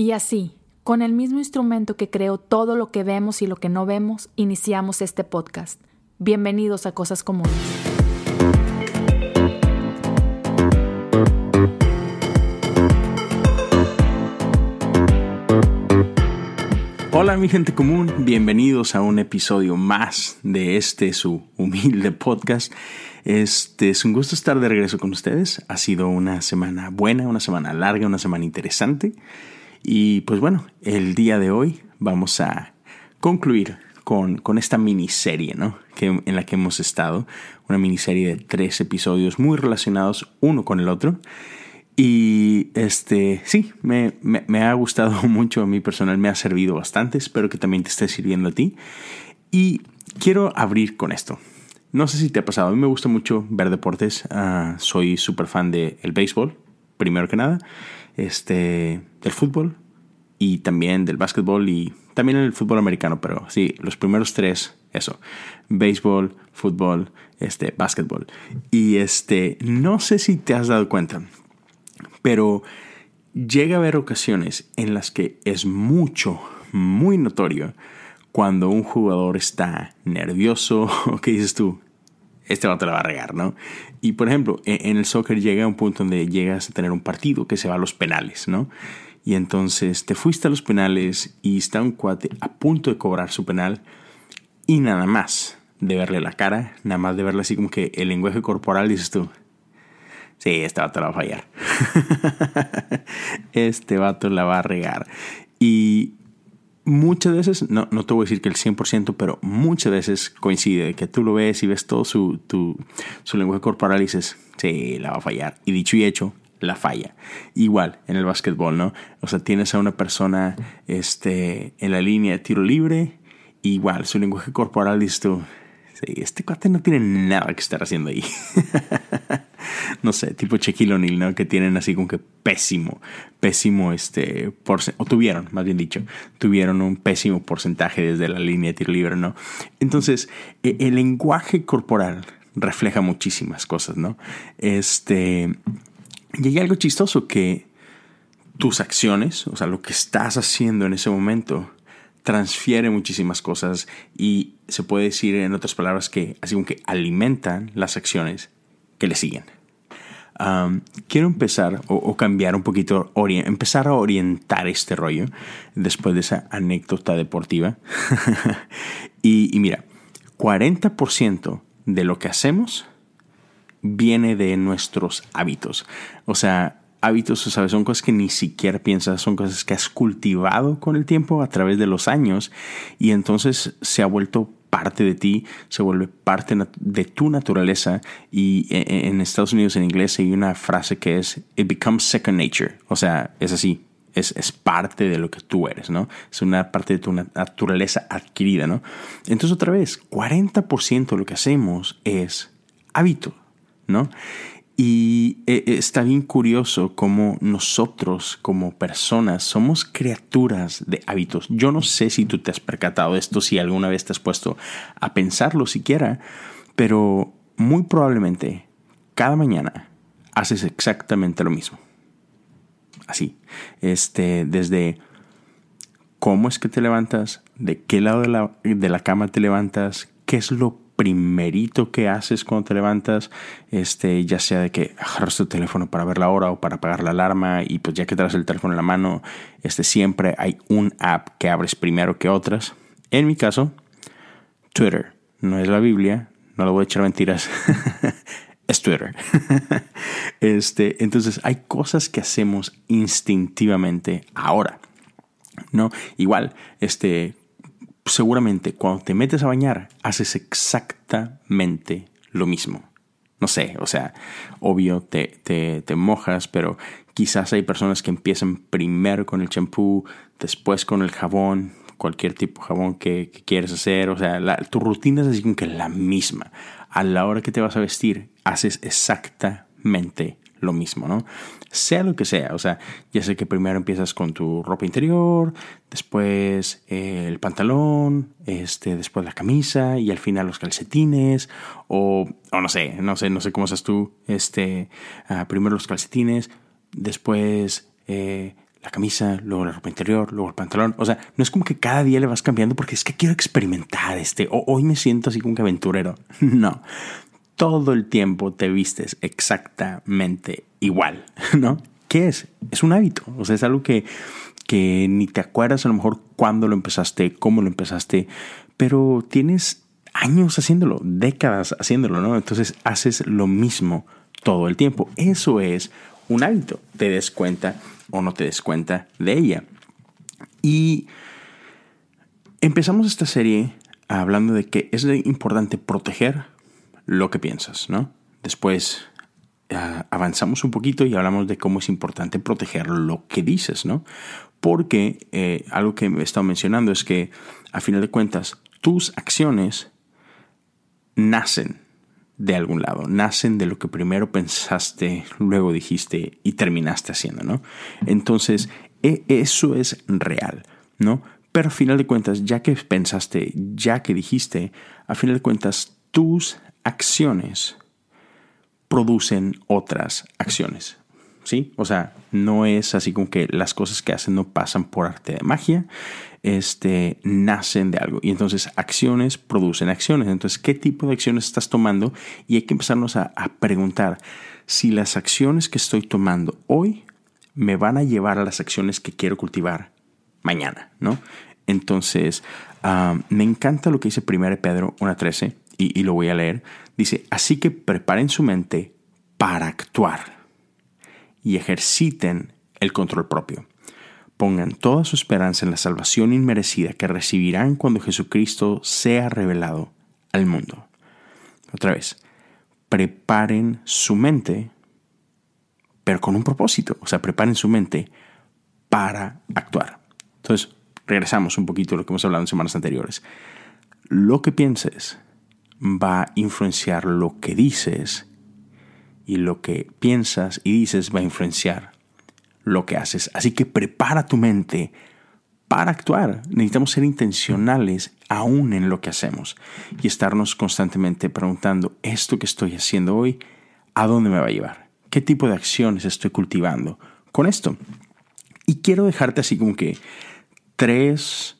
Y así, con el mismo instrumento que creó todo lo que vemos y lo que no vemos, iniciamos este podcast. Bienvenidos a Cosas Comunes. Hola mi gente común, bienvenidos a un episodio más de este su humilde podcast. Este es un gusto estar de regreso con ustedes. Ha sido una semana buena, una semana larga, una semana interesante. Y pues bueno, el día de hoy vamos a concluir con, con esta miniserie ¿no? que, en la que hemos estado. Una miniserie de tres episodios muy relacionados uno con el otro. Y este, sí, me, me, ha gustado mucho a mí personal, me ha servido bastante, espero que también te esté sirviendo a ti. Y quiero abrir con esto. No sé si te ha pasado, a mí me gusta mucho ver deportes, uh, soy súper fan del el béisbol, primero que nada, este, del fútbol y también del básquetbol y también el fútbol americano, pero sí, los primeros tres, eso, béisbol, fútbol, este, básquetbol. Y este, no sé si te has dado cuenta, pero llega a haber ocasiones en las que es mucho, muy notorio cuando un jugador está nervioso o que dices tú, este vato la va a regar, ¿no? Y por ejemplo, e-, en el soccer llega un punto donde llegas a tener un partido que se va a los penales, ¿no? Y entonces te fuiste a los penales y está un cuate a punto de cobrar su penal y nada más de verle la cara, nada más de verle así como que el lenguaje corporal, dices tú, Sí, este vato la va a fallar. este vato la va a regar. Y muchas veces, no, no te voy a decir que el 100%, pero muchas veces coincide que tú lo ves y ves todo su, tu, su lenguaje corporal y dices, sí, la va a fallar. Y dicho y hecho, la falla. Igual en el básquetbol, ¿no? O sea, tienes a una persona este, en la línea de tiro libre, igual su lenguaje corporal dices tú, este cuate no tiene nada que estar haciendo ahí. no sé, tipo Shaquille O'Neal, ¿no? Que tienen así como que pésimo, pésimo este o tuvieron, más bien dicho, tuvieron un pésimo porcentaje desde la línea de tiro libre, ¿no? Entonces, e, el lenguaje corporal refleja muchísimas cosas, ¿no? Este, y hay algo chistoso que tus acciones, o sea, lo que estás haciendo en ese momento, transfiere muchísimas cosas y se puede decir en otras palabras que así como que alimentan las acciones que le siguen. quiero empezar o, cambiar un poquito, empezar a orientar este rollo después de esa anécdota deportiva. y, mira, 40% de lo que hacemos viene de nuestros hábitos. O sea, hábitos, ¿sabes? Son cosas que ni siquiera piensas, son cosas que has cultivado con el tiempo a través de los años y entonces se ha vuelto parte de ti, se vuelve parte de tu naturaleza y e, e, en Estados Unidos en inglés hay una frase que es it becomes second nature, o sea, es así, es, es, parte de lo que tú eres, ¿no? Es una parte de tu naturaleza adquirida, ¿no? Entonces otra vez, 40% de lo que hacemos es hábito, ¿no? Y eh, eh, está bien curioso cómo nosotros como personas somos criaturas de hábitos. Yo no sé si tú te has percatado de esto, si alguna vez te has puesto a pensarlo siquiera, pero muy probablemente cada mañana haces exactamente lo mismo. Así, este, desde cómo es que te levantas, de qué lado de la, de la cama te levantas, qué es lo primerito que haces cuando te levantas, este, ya sea de que agarras tu teléfono para ver la hora o para apagar la alarma y pues ya que traes el teléfono en la mano, este, siempre hay un app que abres primero que otras. En mi caso, Twitter. No es la Biblia, no lo voy a echar mentiras. es Twitter. este, entonces hay cosas que hacemos instintivamente ahora. ¿no? Igual, este, seguramente cuando te metes a bañar haces exactamente lo mismo. No sé, o sea, obvio te, te, mojas, pero quizás hay personas que empiezan primero con el champú, después con el jabón, cualquier tipo de jabón que, quieres hacer. O sea, tu rutina es así como que la misma. A la hora que te vas a vestir, haces exactamente lo mismo, ¿no? Sea lo que sea, o sea, ya sé que primero empiezas con tu ropa interior, después eh, el pantalón, este, después la camisa y al final los calcetines, o, o no sé, no sé, no sé cómo estás tú, este, ah, primero los calcetines, después eh, la camisa, luego la ropa interior, luego el pantalón. O sea, no es como que cada día le vas cambiando porque es que quiero experimentar este. O hoy me siento así como que aventurero. No. Todo el tiempo te vistes exactamente igual, ¿no? ¿Qué es? Es un hábito. O sea, es algo que, que ni te acuerdas a lo mejor cuándo lo empezaste, cómo lo empezaste, pero tienes años haciéndolo, décadas haciéndolo, ¿no? Entonces haces lo mismo todo el tiempo. Eso es un hábito. Te des cuenta o no te des cuenta de ella. Y empezamos esta serie hablando de que es importante proteger lo que piensas, ¿no? Después ah, avanzamos un poquito y hablamos de cómo es importante proteger lo que dices, ¿no? Porque eh, algo que he estado mencionando es que a final de cuentas tus acciones nacen de algún lado, nacen de lo que primero pensaste, luego dijiste y terminaste haciendo, ¿no? Entonces, e, eso es real, ¿no? Pero a final de cuentas, ya que pensaste, ya que dijiste, a final de cuentas, tus acciones producen otras acciones. ¿Sí? O sea, no es así como que las cosas que hacen no pasan por arte de magia, este, nacen de algo. Y entonces acciones producen acciones. Entonces, ¿qué tipo de acciones estás tomando? Y hay que empezarnos a, preguntar si las acciones que estoy tomando hoy me van a llevar a las acciones que quiero cultivar mañana, ¿no? Entonces, ah, me encanta lo que dice 1 Pedro 1.13 y, lo voy a leer. Dice, así que preparen su mente para actuar y ejerciten el control propio pongan toda su esperanza en la salvación inmerecida que recibirán cuando Jesucristo sea revelado al mundo. Otra vez, preparen su mente, pero con un propósito, o sea, preparen su mente para actuar. Entonces, regresamos un poquito a lo que hemos hablado en semanas anteriores. Lo que pienses va a influenciar lo que dices y lo que piensas y dices va a influenciar lo que haces. Así que prepara tu mente para actuar. Necesitamos ser intencionales aún en lo que hacemos y estarnos constantemente preguntando, ¿esto que estoy haciendo hoy, a dónde me va a llevar? ¿Qué tipo de acciones estoy cultivando con esto? Y quiero dejarte así como que tres,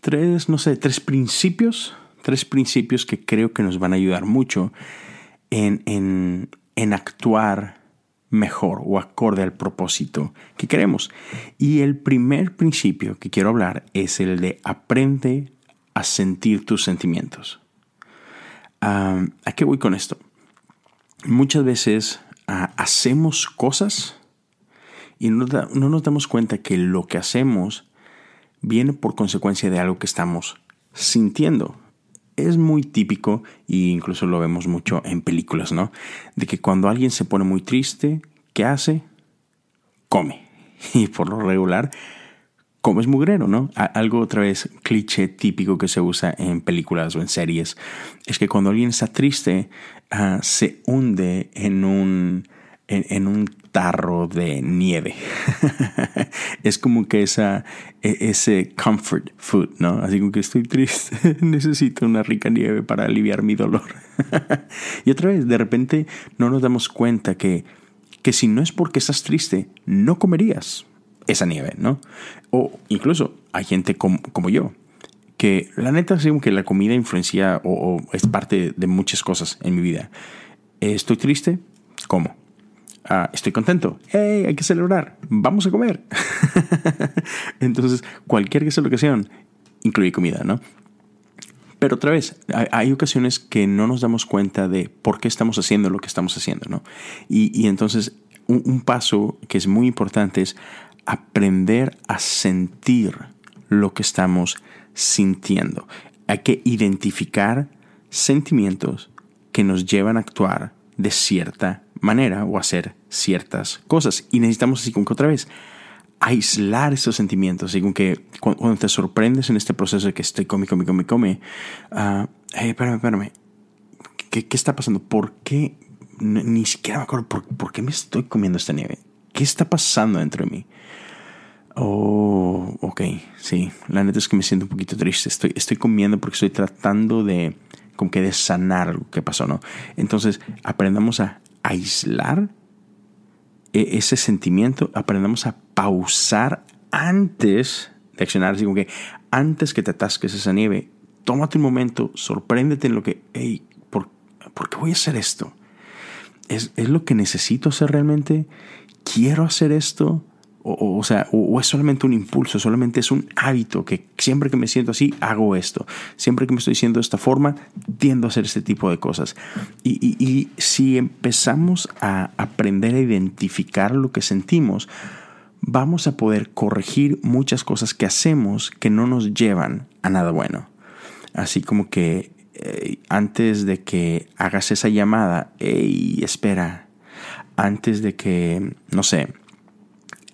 tres, no sé, tres principios, tres principios que creo que nos van a ayudar mucho en, en, actuar mejor o acorde al propósito que queremos. Y el primer principio que quiero hablar es el de aprende a sentir tus sentimientos. ¿A qué voy con esto? Muchas veces ah, hacemos cosas y no, no nos damos cuenta que lo que hacemos viene por consecuencia de algo que estamos sintiendo es muy típico, e incluso lo vemos mucho en películas, ¿no? De que cuando alguien se pone muy triste, ¿qué hace? Come. Y por lo regular, come es mugrero, ¿no? Algo otra vez cliché típico que se usa en películas o en series es que cuando alguien está triste, ah, se hunde en un, en un tarro de nieve. es como que esa, e, ese comfort food, ¿no? Así como que estoy triste, necesito una rica nieve para aliviar mi dolor. y otra vez, de repente no nos damos cuenta que, que si no es porque estás triste, no comerías esa nieve, ¿no? O incluso hay gente como, como yo, que la neta como que la comida influencia o, o es parte de muchas cosas en mi vida. Estoy triste, como Ah, estoy contento, hey, hay que celebrar, vamos a comer. Entonces, cualquier que sea la ocasión, incluye comida, ¿no? Pero otra vez, hay, ocasiones que no nos damos cuenta de por qué estamos haciendo lo que estamos haciendo, ¿no? Y, entonces, un paso que es muy importante es aprender a sentir lo que estamos sintiendo. Hay que identificar sentimientos que nos llevan a actuar de cierta manera o hacer ciertas cosas. Y necesitamos así como que otra vez aislar esos sentimientos. Así como que cuando te sorprendes en este proceso de que estoy come, come, come, come, uh, hey, espérame, espérame. ¿Qué, ¿Qué, está pasando? ¿Por qué? Ni siquiera me acuerdo por, por, qué me estoy comiendo esta nieve. ¿Qué está pasando dentro de mí? Oh, ok, sí. La neta es que me siento un poquito triste. Estoy, estoy comiendo porque estoy tratando de como que de sanar lo que pasó, ¿no? Entonces, aprendamos a aislar e, ese sentimiento, aprendamos a pausar antes de accionar, así como que antes que te atasques esa nieve, tómate un momento, sorpréndete en lo que, hey, ¿por, ¿por qué voy a hacer esto? ¿Es, ¿Es, lo que necesito hacer realmente? ¿Quiero hacer esto? O, sea, o, es solamente un impulso, solamente es un hábito que siempre que me siento así, hago esto. Siempre que me estoy diciendo de esta forma, tiendo a hacer este tipo de cosas. Y si empezamos a aprender a identificar lo que sentimos, vamos a poder corregir muchas cosas que hacemos que no nos llevan a nada bueno. Así como que eh, antes de que hagas esa llamada, hey, espera, antes de que, no sé,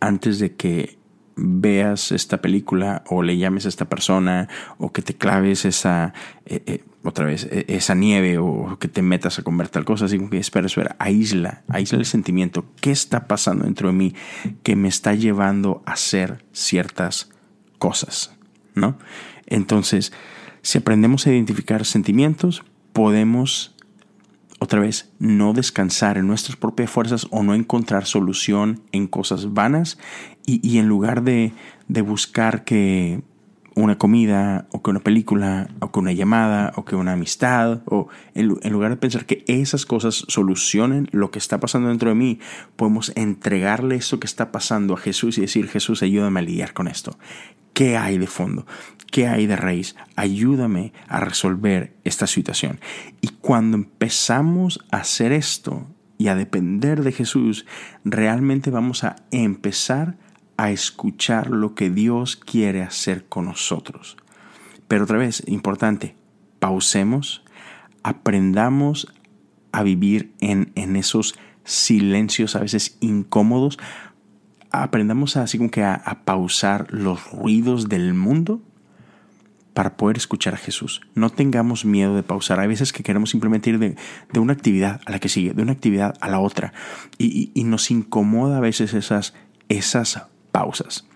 antes de que veas esta película o le llames a esta persona o que te claves esa eh, eh, otra vez e, esa nieve o que te metas a comer tal cosa así como que espera espera aísla aísla el sentimiento. Qué está pasando dentro de mí que me está llevando a hacer ciertas cosas no entonces si aprendemos a identificar sentimientos podemos otra vez, no descansar en nuestras propias fuerzas o no encontrar solución en cosas vanas. Y, y en lugar de, de, buscar que una comida o que una película o que una llamada o que una amistad o en, lugar de pensar que esas cosas solucionen lo que está pasando dentro de mí, podemos entregarle eso que está pasando a Jesús y decir, Jesús, ayúdame a lidiar con esto. ¿Qué hay de fondo? ¿Qué hay de raíz? Ayúdame a resolver esta situación. Y cuando empezamos a hacer esto y a depender de Jesús, realmente vamos a empezar a escuchar lo que Dios quiere hacer con nosotros. Pero otra vez, importante, pausemos, aprendamos a vivir en, en esos silencios a veces incómodos, aprendamos así como que a, pausar los ruidos del mundo para poder escuchar a Jesús. No tengamos miedo de pausar. Hay veces que queremos simplemente ir de, de una actividad a la que sigue, de una actividad a la otra. Y, y, y, nos incomoda a veces esas, esas pausas,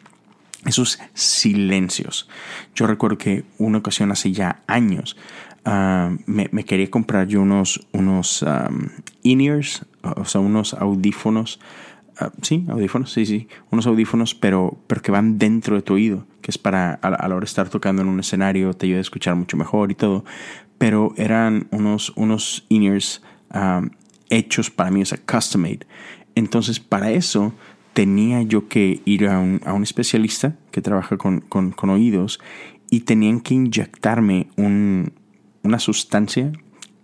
esos silencios. Yo recuerdo que una ocasión hace ya años uh, me, quería comprar yo unos, unos um, in-ears, o sea, unos audífonos Uh, sí, audífonos, sí, sí, unos audífonos, pero, pero que van dentro de tu oído, que es para a a la, hora de estar tocando en un escenario, te ayuda a escuchar mucho mejor y todo. Pero eran unos, unos in-ears hechos para mí, o sea, custom made. Entonces, para eso tenía yo que ir a un, a un especialista que trabaja con, con, oídos y tenían que inyectarme un, una sustancia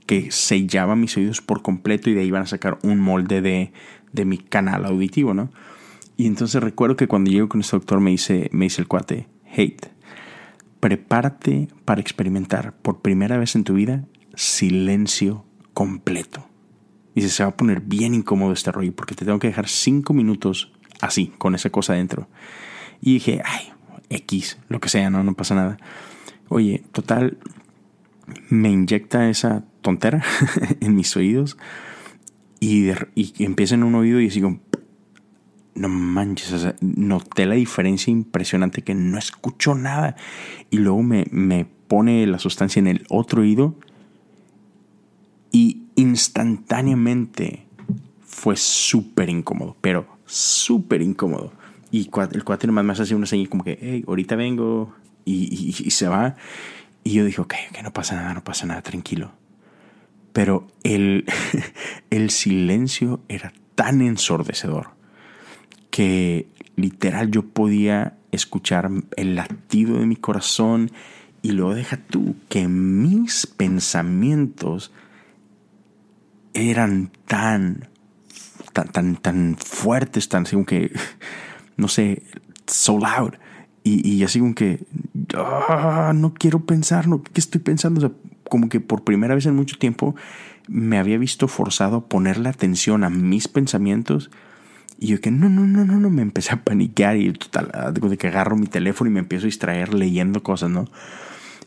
que sellaba mis oídos por completo y de ahí iban a sacar un molde de, de mi canal auditivo, ¿no? Y entonces recuerdo que cuando llego con este doctor me dice, me dice el cuate, hate, prepárate para experimentar por primera vez en tu vida silencio completo. Dice, se va a poner bien incómodo este rollo porque te tengo que dejar cinco minutos así, con esa cosa dentro. Y dije, ay, X, lo que sea, no, no pasa nada. Oye, total, me inyecta esa tontera en mis oídos y, y empieza en un oído y como, no manches, noté la diferencia impresionante que no escucho nada. Y luego me, me pone la sustancia en el otro oído y instantáneamente fue súper incómodo, pero súper incómodo. Y el cuate nomás me hace una señal como que, hey, ahorita vengo y, se va. Y yo dije, ok, que no pasa nada, no pasa nada, tranquilo pero el, el silencio era tan ensordecedor que literal yo podía escuchar el latido de mi corazón y luego deja tú que mis pensamientos eran tan, tan, tan, tan fuertes, tan así como que, no sé, so loud. Y, y así como que, oh, no quiero pensar, no, ¿qué estoy pensando? O sea, como que por primera vez en mucho tiempo me había visto forzado a ponerle atención a mis pensamientos. Y yo que no, no, no, no, no, me empecé a paniquear y total, de que agarro mi teléfono y me empiezo a distraer leyendo cosas, ¿no?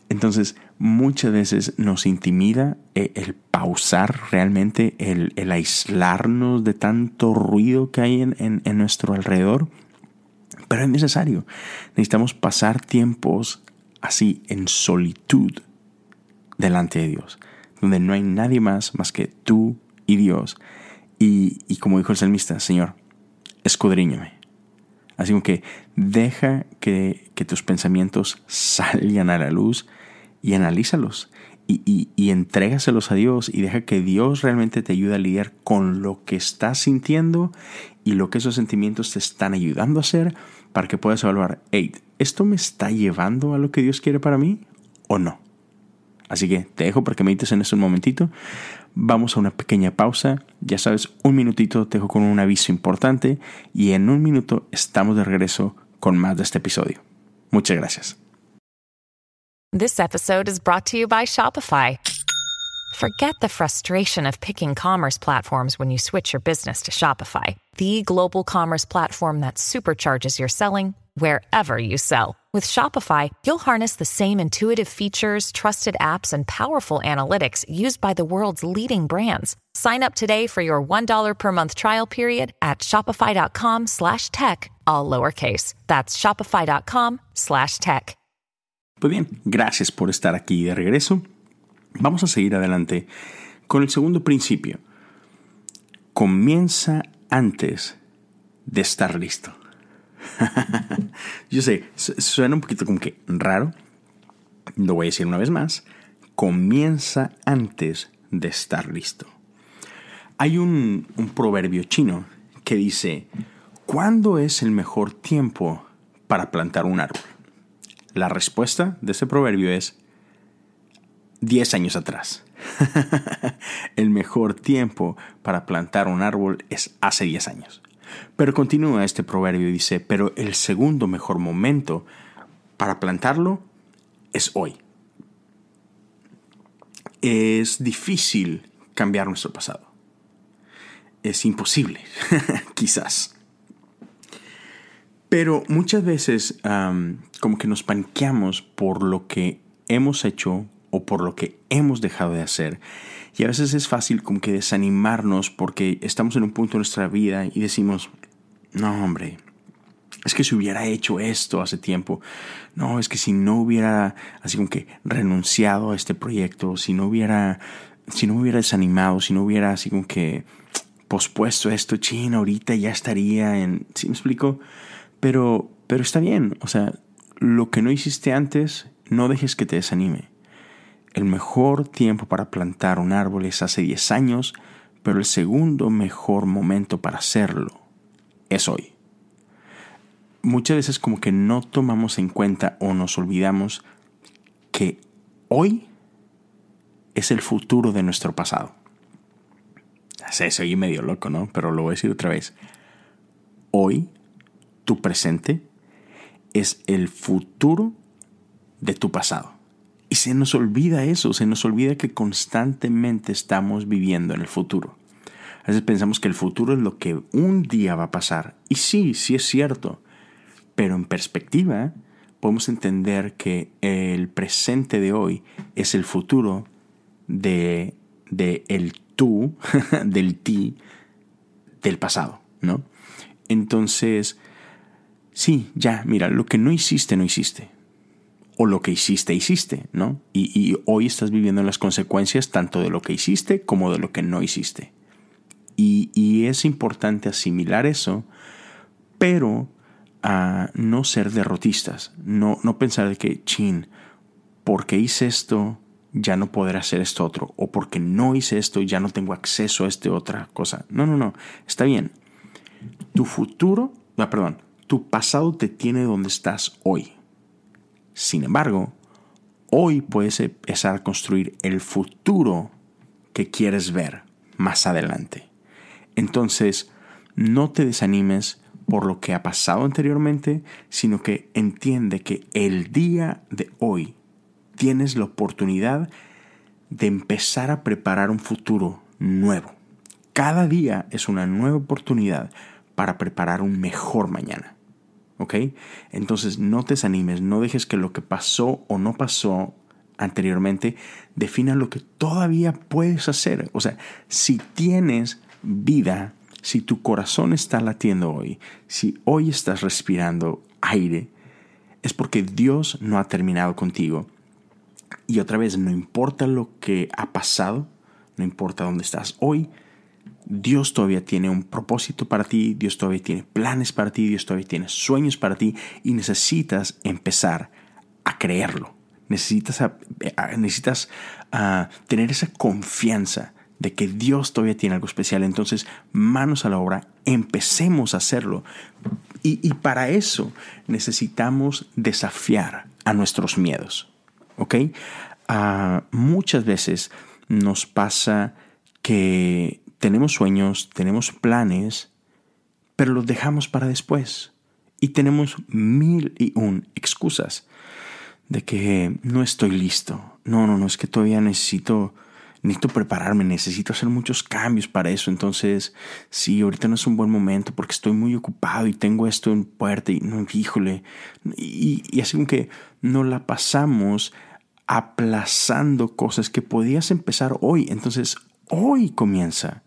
Entonces, muchas veces nos intimida el, el pausar realmente, el, aislarnos de tanto ruido que hay en nuestro alrededor. Pero es necesario. Necesitamos pasar tiempos así en solitud delante de Dios, donde no hay nadie más más que tú y Dios. Y, y como dijo el salmista, Señor, escudriñame. Así que deja que, tus pensamientos salgan a la luz y analízalos y, y, entrégaselos a Dios y deja que Dios realmente te ayude a lidiar con lo que estás sintiendo y lo que esos sentimientos te están ayudando a hacer para que puedas evaluar, hey, ¿esto me está llevando a lo que Dios quiere para mí o no? Así que te dejo para que medites en eso un momentito. Vamos a una pequeña pausa. Ya sabes, un minutito te dejo con un aviso importante y en un minuto estamos de regreso con más de este episodio. Muchas gracias. This episode is brought to you by Shopify. Forget the frustration of picking commerce platforms when you switch your business to Shopify, the global commerce platform that supercharges your selling wherever you sell. With Shopify, you'll harness the same intuitive features, trusted apps, and powerful analytics used by the world's leading brands. Sign up today for your $1 per month trial period at shopify.com slash tech, all lowercase. That's shopify.com slash tech. Pues bien, gracias por estar aquí de regreso. Vamos a seguir adelante con el segundo principio. Comienza antes de estar listo. Yo sé, suena un poquito como que raro. Lo voy a decir una vez más. Comienza antes de estar listo. Hay un, un proverbio chino que dice, ¿cuándo es el mejor tiempo para plantar un árbol? La respuesta de ese proverbio es 10 años atrás. el mejor tiempo para plantar un árbol es hace 10 años. Pero continúa este proverbio y dice, pero el segundo mejor momento para plantarlo es hoy. Es difícil cambiar nuestro pasado. Es imposible, quizás. Pero muchas veces como que nos panqueamos por lo que hemos hecho o por lo que hemos dejado de hacer. Y a veces es fácil como que desanimarnos porque estamos en un punto de nuestra vida y decimos, no hombre, es que si hubiera hecho esto hace tiempo, no, es que si no hubiera así como que renunciado a este proyecto, si no hubiera, si no hubiera desanimado, si no hubiera así como que pospuesto esto, chino, ahorita ya estaría en, ¿sí me explico? Pero, pero está bien, o sea, lo que no hiciste antes, no dejes que te desanime. El mejor tiempo para plantar un árbol es hace 10 años, pero el segundo mejor momento para hacerlo es hoy. Muchas veces como que no tomamos en cuenta o nos olvidamos que hoy es el futuro de nuestro pasado. Se soy medio loco, ¿no? Pero lo voy a decir otra vez. Hoy, tu presente, es el futuro de tu pasado. Se nos olvida eso, se nos olvida que constantemente estamos viviendo en el futuro. A veces pensamos que el futuro es lo que un día va a pasar. Y sí, sí es cierto. Pero en perspectiva, podemos entender que el presente de hoy es el futuro de, de el tú, del ti, del pasado, ¿no? Entonces, sí, ya, mira, lo que no hiciste, no hiciste o lo que hiciste, hiciste, ¿no? Y, hoy estás viviendo las consecuencias tanto de lo que hiciste como de lo que no hiciste. Y, es importante asimilar eso, pero a no ser derrotistas, no, no pensar de que, chin, porque hice esto, ya no podré hacer esto otro, o porque no hice esto, ya no tengo acceso a esta otra cosa. No, no, no, está bien. Tu futuro, ah, perdón, tu pasado te tiene donde estás hoy. Sin embargo, hoy puedes empezar a construir el futuro que quieres ver más adelante. Entonces, no te desanimes por lo que ha pasado anteriormente, sino que entiende que el día de hoy tienes la oportunidad de empezar a preparar un futuro nuevo. Cada día es una nueva oportunidad para preparar un mejor mañana. ¿Ok? Entonces no te desanimes, no dejes que lo que pasó o no pasó anteriormente defina lo que todavía puedes hacer. O sea, si tienes vida, si tu corazón está latiendo hoy, si hoy estás respirando aire, es porque Dios no ha terminado contigo. Y otra vez, no importa lo que ha pasado, no importa dónde estás hoy, Dios todavía tiene un propósito para ti, Dios todavía tiene planes para ti, Dios todavía tiene sueños para ti y necesitas empezar a creerlo. Necesitas, necesitas tener esa confianza de que Dios todavía tiene algo especial. Entonces, manos a la obra, empecemos a hacerlo. Y, para eso necesitamos desafiar a nuestros miedos. ¿Ok? Ah, muchas veces nos pasa que tenemos sueños, tenemos planes, pero los dejamos para después. Y tenemos mil y un excusas de que no estoy listo. No, no, no, es que todavía necesito necesito prepararme, necesito hacer muchos cambios para eso. Entonces, sí, ahorita no es un buen momento porque estoy muy ocupado y tengo esto en puerta y no, híjole. Y, y así como que no la pasamos aplazando cosas que podías empezar hoy. Entonces, hoy comienza.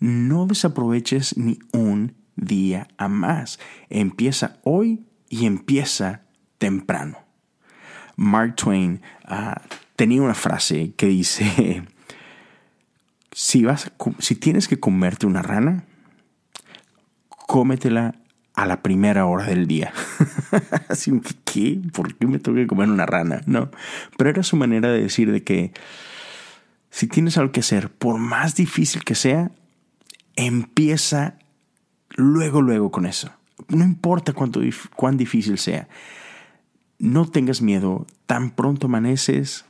No desaproveches ni un día a más. Empieza hoy y empieza temprano. Mark Twain ah, tenía una frase que dice, si, vas si tienes que comerte una rana, cómetela a la primera hora del día. Así que, ¿qué? ¿Por qué me tengo que comer una rana? No. Pero era su manera de decir de que si tienes algo que hacer, por más difícil que sea, empieza luego, luego con eso. No importa cuánto, cuán difícil sea. No tengas miedo. Tan pronto amaneces,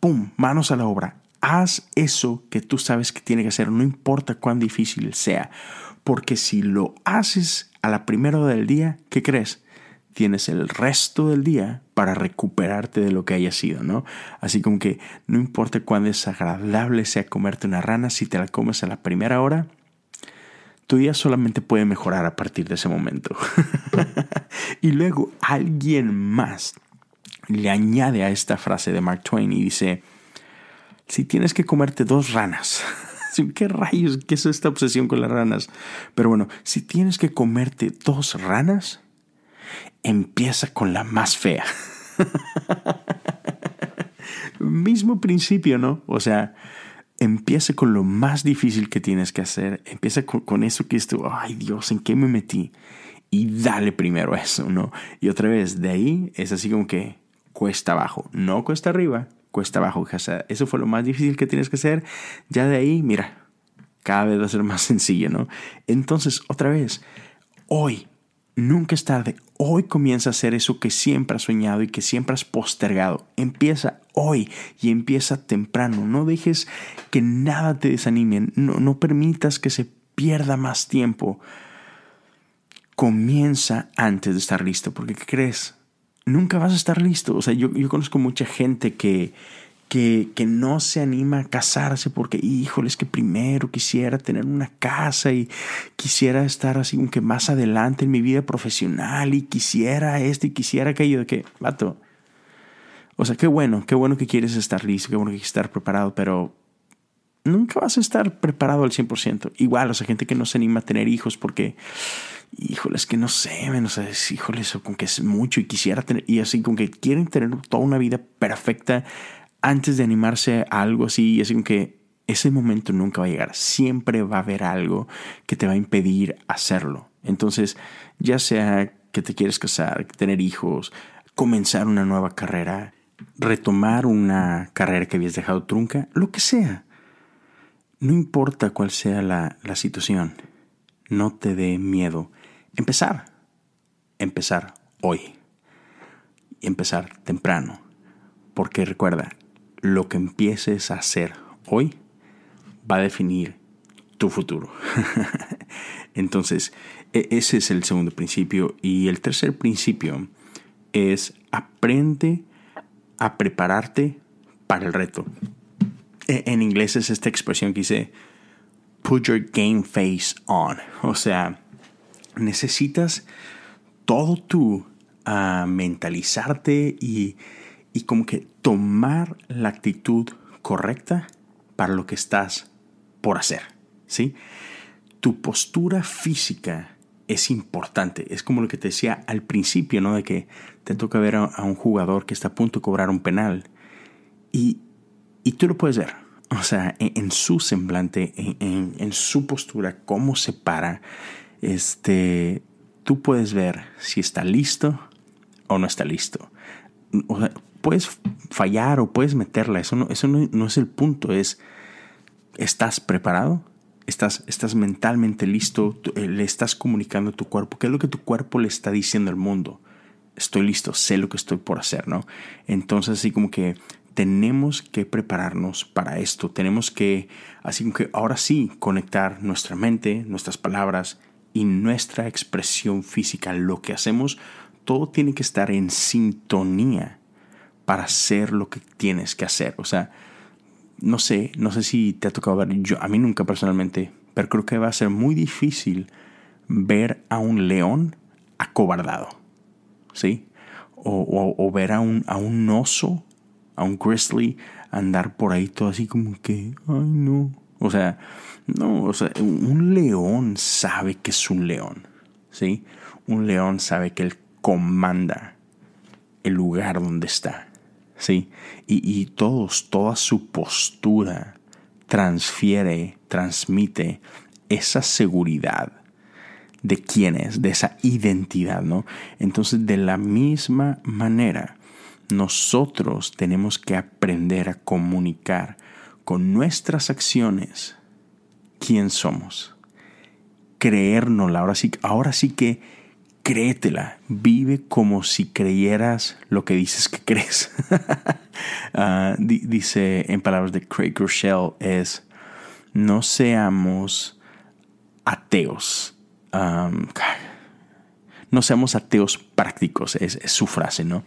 ¡pum! Manos a la obra. Haz eso que tú sabes que tiene que hacer, no importa cuán difícil sea. Porque si lo haces a la primera hora del día, ¿qué crees? Tienes el resto del día para recuperarte de lo que haya sido, ¿no? Así como que no importa cuán desagradable sea comerte una rana, si te la comes a la primera hora, tu día solamente puede mejorar a partir de ese momento. y luego alguien más le añade a esta frase de Mark Twain y dice, si tienes que comerte dos ranas, ¿qué rayos? ¿Qué es esta obsesión con las ranas? Pero bueno, si tienes que comerte dos ranas, empieza con la más fea. Mismo principio, ¿no? O sea, empieza con lo más difícil que tienes que hacer. Empieza con, eso que es tú, ay Dios, ¿en qué me metí? Y dale primero eso, ¿no? Y otra vez, de ahí es así como que cuesta abajo, no cuesta arriba, cuesta abajo. eso fue lo más difícil que tienes que hacer. Ya de ahí, mira, cada vez va a ser más sencillo, ¿no? Entonces, otra vez, hoy, nunca es tarde. Hoy comienza a hacer eso que siempre has soñado y que siempre has postergado. Empieza hoy y empieza temprano. No dejes que nada te desanime. No, no permitas que se pierda más tiempo. Comienza antes de estar listo, porque ¿qué crees? nunca vas a estar listo. O sea, yo, yo conozco mucha gente que, que, que, no se anima a casarse porque, híjole, es que primero quisiera tener una casa y quisiera estar así como que más adelante en mi vida profesional y quisiera esto y quisiera aquello de que, vato. O sea, qué bueno, qué bueno que quieres estar listo, qué bueno que quieres estar preparado, pero nunca vas a estar preparado al 100%. Igual, o sea, gente que no se anima a tener hijos porque híjole, es que no sé, menos híjole, eso con que es mucho y quisiera tener, y así con que quieren tener toda una vida perfecta antes de animarse a algo así, así con que ese momento nunca va a llegar, siempre va a haber algo que te va a impedir hacerlo. Entonces, ya sea que te quieres casar, tener hijos, comenzar una nueva carrera, retomar una carrera que habías dejado trunca, lo que sea. No importa cuál sea la, la situación, no te dé miedo empezar. Empezar hoy. Y empezar temprano. Porque recuerda, lo que empieces a hacer hoy va a definir tu futuro. Entonces, e-, ese es el segundo principio. Y el tercer principio es aprende a prepararte para el reto. E-, en inglés es esta expresión que dice put your game face on. O sea, necesitas todo tú a mentalizarte y, y como que tomar la actitud correcta para lo que estás por hacer, ¿sí? Tu postura física es importante. Es como lo que te decía al principio, ¿no? De que te toca ver a, un jugador que está a punto de cobrar un penal y, y tú lo puedes ver. o sea, en, su semblante, en, en, su postura, cómo se para, este, tú puedes ver si está listo o no está listo. O sea, puedes fallar o puedes meterla, eso no, eso no, es el punto, es, ¿estás preparado? Estás, estás mentalmente listo, eh, le estás comunicando a tu cuerpo, ¿qué es lo que tu cuerpo le está diciendo al mundo? Estoy listo, sé lo que estoy por hacer, ¿no? Entonces así como que tenemos que prepararnos para esto, tenemos que, así como que ahora sí, conectar nuestra mente, nuestras palabras y nuestra expresión física, lo que hacemos, todo tiene que estar en sintonía para hacer lo que tienes que hacer. O sea, no sé, no sé si te ha tocado ver, yo, a mí nunca personalmente, pero creo que va a ser muy difícil ver a un león acobardado, ¿sí? O, ver a un, a un oso, a un grizzly, andar por ahí todo así como que, ay no. O sea, no, o sea, un león sabe que es un león, ¿sí? Un león sabe que él comanda el lugar donde está. ¿Sí? Y, todos, toda su postura transfiere, transmite esa seguridad de quién es, de esa identidad, ¿no? Entonces, de la misma manera, nosotros tenemos que aprender a comunicar con nuestras acciones quién somos. Creérnosla. Ahora sí, ahora sí que créetela, vive como si creyeras lo que dices que crees. Ah, dice en palabras de Craig Rochelle es, no seamos ateos. no seamos ateos prácticos, es, su frase, ¿no?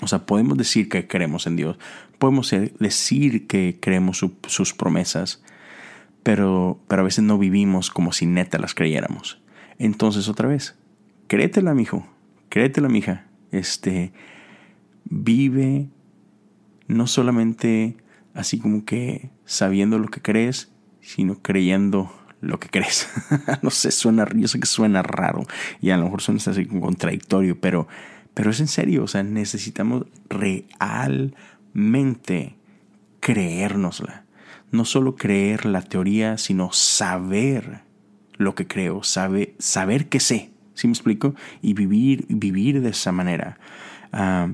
O sea, podemos decir que creemos en Dios, podemos decir que creemos sus promesas, pero, pero a veces no vivimos como si neta las creyéramos. Entonces, otra vez, créetela, mijo, créetela, mija. Este, vive no solamente así como que sabiendo lo que crees, sino creyendo lo que crees. no sé, suena, yo sé que suena raro y a lo mejor suena así como contradictorio, pero, pero es en serio, o sea, necesitamos realmente creérnosla. No solo creer la teoría, sino saber lo que creo, saber, saber que sé. ¿Sí me explico? Y vivir, vivir de esa manera. Ah,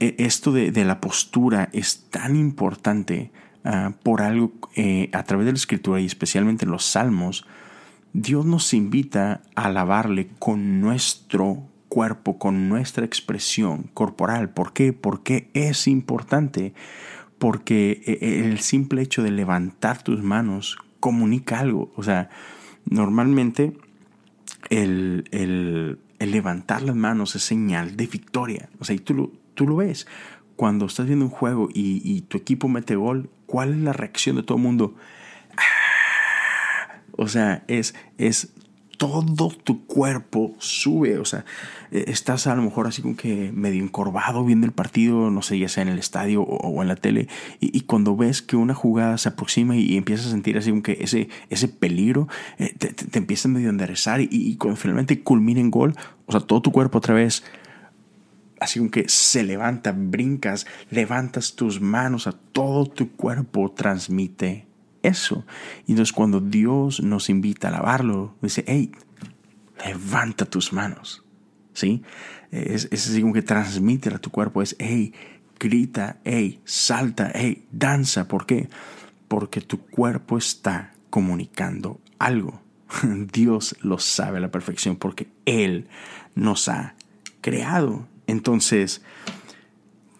e, esto de, la postura es tan importante ah, por algo eh, a través de la escritura y especialmente en los salmos. Dios nos invita a alabarle con nuestro cuerpo, con nuestra expresión corporal. ¿Por qué? Porque es importante. Porque e, e, el simple hecho de levantar tus manos comunica algo. O sea, normalmente el, levantar las manos es señal de victoria. O sea, y tú lo, tú lo ves. Cuando estás viendo un juego y, tu equipo mete gol, ¿cuál es la reacción de todo el mundo? ¡Ah! O sea, es, es todo tu cuerpo sube, o sea, eh, estás a lo mejor así como que medio encorvado viendo el partido, no sé, ya sea en el estadio o, en la tele, y, cuando ves que una jugada se aproxima y, empiezas a sentir así como que ese, ese peligro, eh, te, te, empiezas medio a enderezar y, y, cuando finalmente culmina en gol, o sea, todo tu cuerpo otra vez así como que se levanta, brincas, levantas tus manos, a todo tu cuerpo transmite eso. Y entonces cuando Dios nos invita a alabarlo, dice, hey, levanta tus manos. ¿Sí? Es, es así como que transmite a tu cuerpo, es, hey, grita, hey, salta, hey, danza. ¿Por qué? Porque tu cuerpo está comunicando algo. Dios lo sabe a la perfección porque Él nos ha creado. Entonces,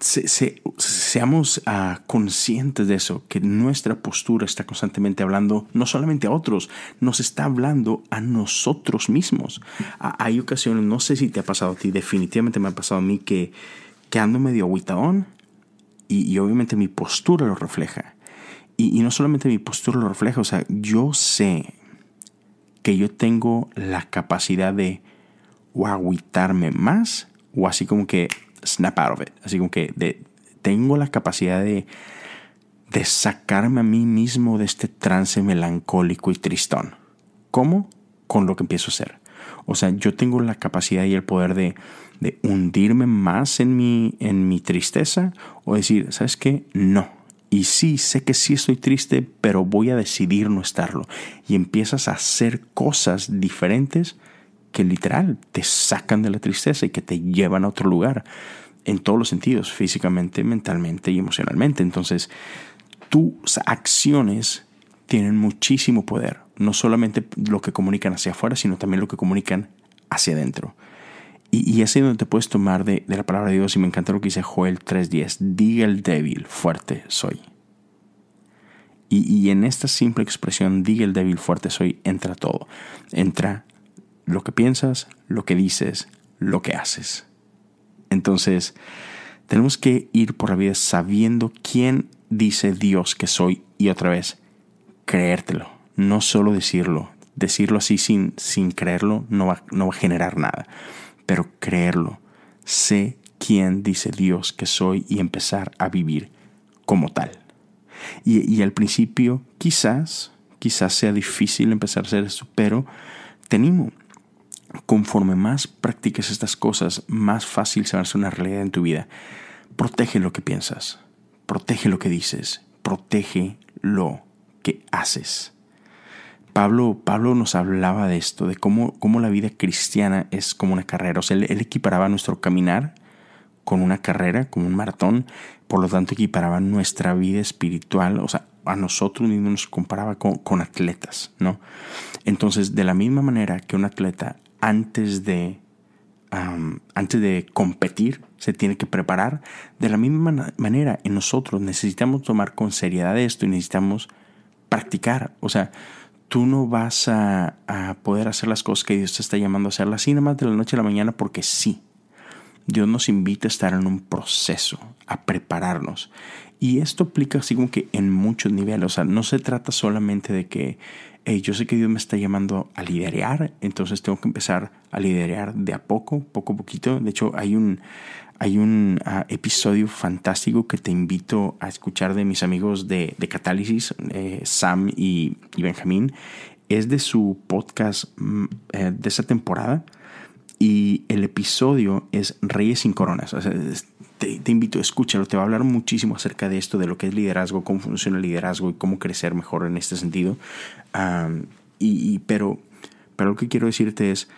seamos ah, conscientes de eso, que nuestra postura está constantemente hablando no solamente a otros, nos está hablando a nosotros mismos. hay ocasiones, no sé si te ha pasado a ti, definitivamente me ha pasado a mí que, que ando medio aguitadón y, obviamente mi postura lo refleja. Y, y no solamente mi postura lo refleja, o sea, yo sé que yo tengo la capacidad de o agüitarme más o así como que snap out of it. Así como que tengo la capacidad de, sacarme a mí mismo de este trance melancólico y tristón. ¿Cómo? Con lo que empiezo a hacer. O sea, yo tengo la capacidad y el poder de, de hundirme más en mi, en mi tristeza o decir, ¿sabes qué? No, Y sí, sé que sí estoy triste, pero voy a decidir no estarlo. Y empiezas a hacer cosas diferentes que literal te sacan de la tristeza y que te llevan a otro lugar en todos los sentidos, físicamente, mentalmente y emocionalmente. Entonces, tus acciones tienen muchísimo poder, no solamente lo que comunican hacia afuera, sino también lo que comunican hacia adentro. Y, y es ahí donde te puedes tomar de, la palabra de Dios y me encanta lo que dice Joel 3.10, diga el débil, fuerte soy. Y, y, en esta simple expresión, diga el débil, fuerte soy, entra todo. Entra lo que piensas, lo que dices, lo que haces. Entonces, tenemos que ir por la vida sabiendo quién dice Dios que soy y otra vez, creértelo, no solo decirlo. Decirlo así sin, sin creerlo no va, no va a generar nada, pero creerlo. Sé quién dice Dios que soy y empezar a vivir como tal. Y, y al principio quizás, quizás sea difícil empezar a hacer eso, pero te animo conforme más practiques estas cosas, más fácil se va a hacer una realidad en tu vida. Protege lo que piensas, protege lo que dices, protege lo que haces. Pablo, Pablo nos hablaba de esto, de cómo, cómo la vida cristiana es como una carrera. O sea, él, equiparaba nuestro caminar con una carrera, como un maratón, por lo tanto equiparaba nuestra vida espiritual, o sea, a nosotros mismos nos comparaba con, con atletas, ¿no? Entonces, de la misma manera que un atleta antes de, antes de competir, se tiene que preparar. De la misma manera, en nosotros necesitamos tomar con seriedad esto y necesitamos practicar. O sea, tú no vas a, a, poder hacer las cosas que Dios te está llamando a hacer así nada más de la noche a la mañana porque sí. Dios nos invita a estar en un proceso, a prepararnos. Y esto aplica así como que en muchos niveles. O sea, no se trata solamente de que yo sé que Dios me está llamando a liderear, entonces tengo que empezar a liderear de a poco, poco a poquito. De hecho, hay un, hay un ah, episodio fantástico que te invito a escuchar de mis amigos de, de Catálisis, eh, Sam y, y, Benjamín. Es de su podcast mm, eh, de esa temporada y el episodio es Reyes sin Coronas. O sea, te, invito, escúchalo, te va a hablar muchísimo acerca de esto, de lo que es liderazgo, cómo funciona el liderazgo y cómo crecer mejor en este sentido. y, pero, pero lo que quiero decirte es,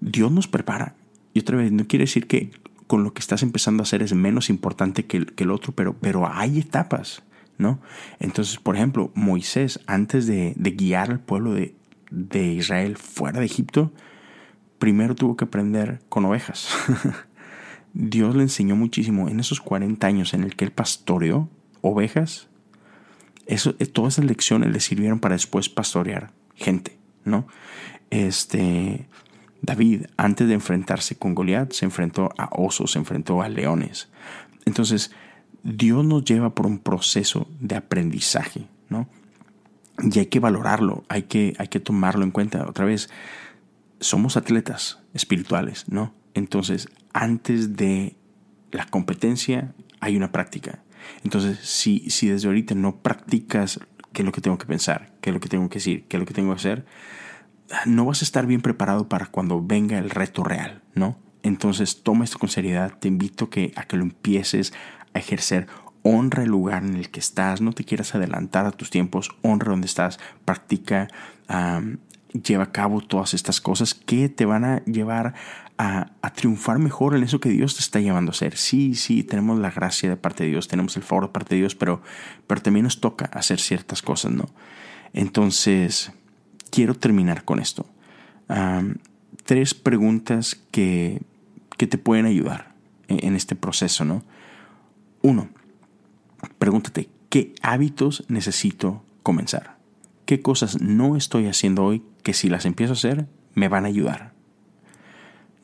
Dios nos prepara. Y otra vez, no quiere decir que con lo que estás empezando a hacer es menos importante que el, que el otro, pero, pero hay etapas, ¿no? Entonces, por ejemplo, Moisés, antes de, de guiar al pueblo de, de Israel fuera de Egipto, primero tuvo que aprender con ovejas. Dios le enseñó muchísimo en esos 40 años en el que él pastoreó ovejas. Eso, eh, todas esas lecciones le sirvieron para después pastorear gente, ¿no? Este, David, antes de enfrentarse con Goliat, se enfrentó a osos, se enfrentó a leones. Entonces, Dios nos lleva por un proceso de aprendizaje, ¿no? Y hay que valorarlo, hay que, hay que tomarlo en cuenta. Otra vez, somos atletas espirituales, ¿no? Entonces, antes de la competencia hay una práctica. Entonces, si, si desde ahorita no practicas qué es lo que tengo que pensar, qué es lo que tengo que decir, qué es lo que tengo que hacer, no vas a estar bien preparado para cuando venga el reto real, ¿no? Entonces, toma esto con seriedad, te invito que, a que lo empieces a ejercer. Honra el lugar en el que estás, no te quieras adelantar a tus tiempos, honra donde estás, practica, lleva a cabo todas estas cosas que te van a llevar a, triunfar mejor en eso que Dios te está llevando a hacer. Sí, sí, tenemos la gracia de parte de Dios, tenemos el favor de parte de Dios, pero, pero también nos toca hacer ciertas cosas, ¿no? Entonces, quiero terminar con esto. tres preguntas que, que te pueden ayudar en, en este proceso, ¿no? Uno, pregúntate, ¿qué hábitos necesito comenzar? ¿Qué cosas no estoy haciendo hoy que si las empiezo a hacer me van a ayudar?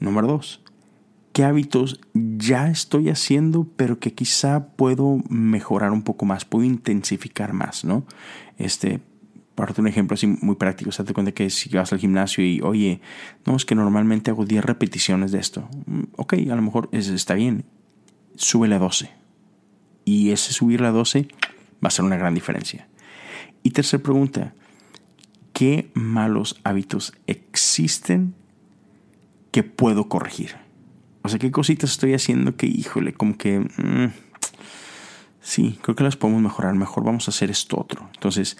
Número dos, ¿qué hábitos ya estoy haciendo pero que quizá puedo mejorar un poco más, puedo intensificar más, ¿no? Este, para un ejemplo así muy práctico, date cuenta que si vas al gimnasio y, oye, no, es que normalmente hago 10 repeticiones de esto. Mm, ok, a lo mejor está bien, súbele a 12. Y ese subirle a 12 va a ser una gran diferencia. Y tercera pregunta, ¿qué malos hábitos existen que puedo corregir. O sea, qué cositas estoy haciendo que, híjole, como que... Mm, sí, creo que las podemos mejorar, mejor vamos a hacer esto otro. Entonces,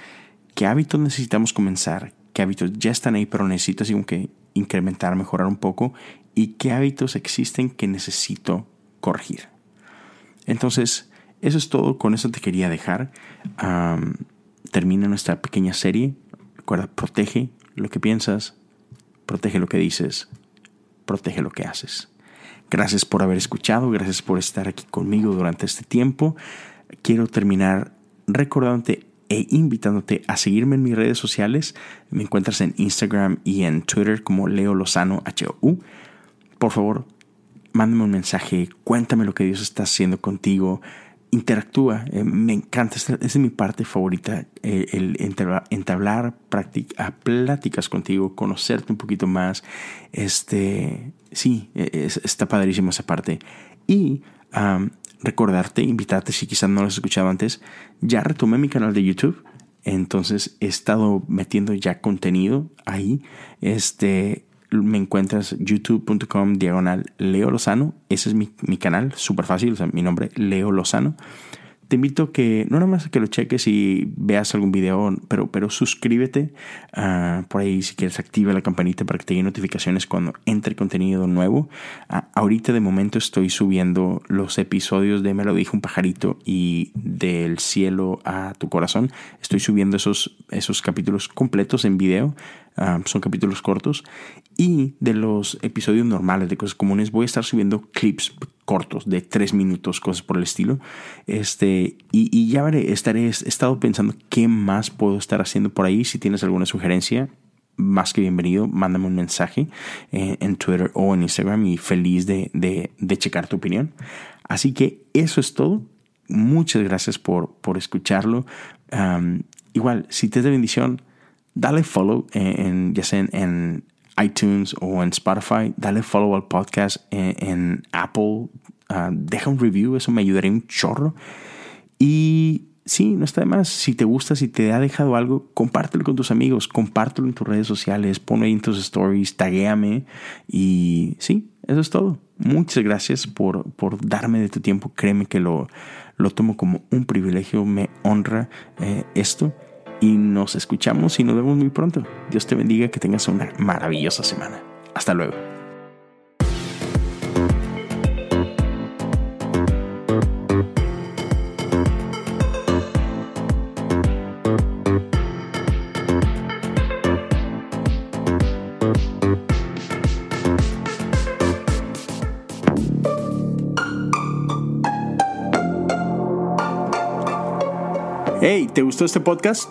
¿qué hábitos necesitamos comenzar? ¿Qué hábitos ya están ahí, pero necesito así como que incrementar, mejorar un poco? ¿Y qué hábitos existen que necesito corregir? Entonces, eso es todo, con eso te quería dejar. Termina nuestra pequeña serie. Recuerda, protege lo que piensas, protege lo que dices, protege lo que haces. Gracias por haber escuchado, gracias por estar aquí conmigo durante este tiempo. Quiero terminar recordándote e invitándote a seguirme en mis redes sociales. Me encuentras en Instagram y en Twitter como Leo Lozano HOU. Por favor, mándame un mensaje, cuéntame lo que Dios está haciendo contigo, interactúa. Eh, me encanta, esa es mi parte favorita, eh, el entablar pláticas contigo, conocerte un poquito más. Este, sí, e, está padrísimo esa parte. Y recordarte, invitarte, si quizás no lo has escuchado antes, ya retomé mi canal de YouTube. Entonces he estado metiendo ya contenido ahí. Este, me encuentras youtube.com diagonal Leo Lozano. Ese es mi, mi canal, súper fácil, o sea, mi nombre, Leo Lozano te invito a que no nada más que lo cheques y veas algún video, pero, pero suscríbete uh, por ahí si quieres activa la campanita para que te lleguen notificaciones cuando entre contenido nuevo. Uh, ahorita de momento estoy subiendo los episodios de Me lo dijo un pajarito y del cielo a tu corazón. Estoy subiendo esos, esos capítulos completos en video. Uh, son capítulos cortos y de los episodios normales de cosas comunes voy a estar subiendo clips cortos de tres minutos, cosas por el estilo. Este, y, ya veré, estaré, he estado pensando qué más puedo estar haciendo por ahí. Si tienes alguna sugerencia, más que bienvenido, mándame un mensaje eh, en Twitter o en Instagram y feliz de, de, checar tu opinión. Así que eso es todo. Muchas gracias por, por escucharlo. igual, si te es de bendición, dale follow en, ya sea en iTunes o en Spotify, dale follow al podcast en, Apple, ah, deja un review, eso me ayudaría un chorro. Y sí, no está de más. Si te gusta, si te ha dejado algo, compártelo con tus amigos, compártelo en tus redes sociales, ponlo ahí en tus stories, taguéame. Y sí, eso es todo. Muchas gracias por, por darme de tu tiempo. Créeme que lo, lo tomo como un privilegio, me honra eh, esto y nos escuchamos y nos vemos muy pronto. Dios te bendiga, que tengas una maravillosa semana. Hasta luego. Hey, ¿te gustó este podcast?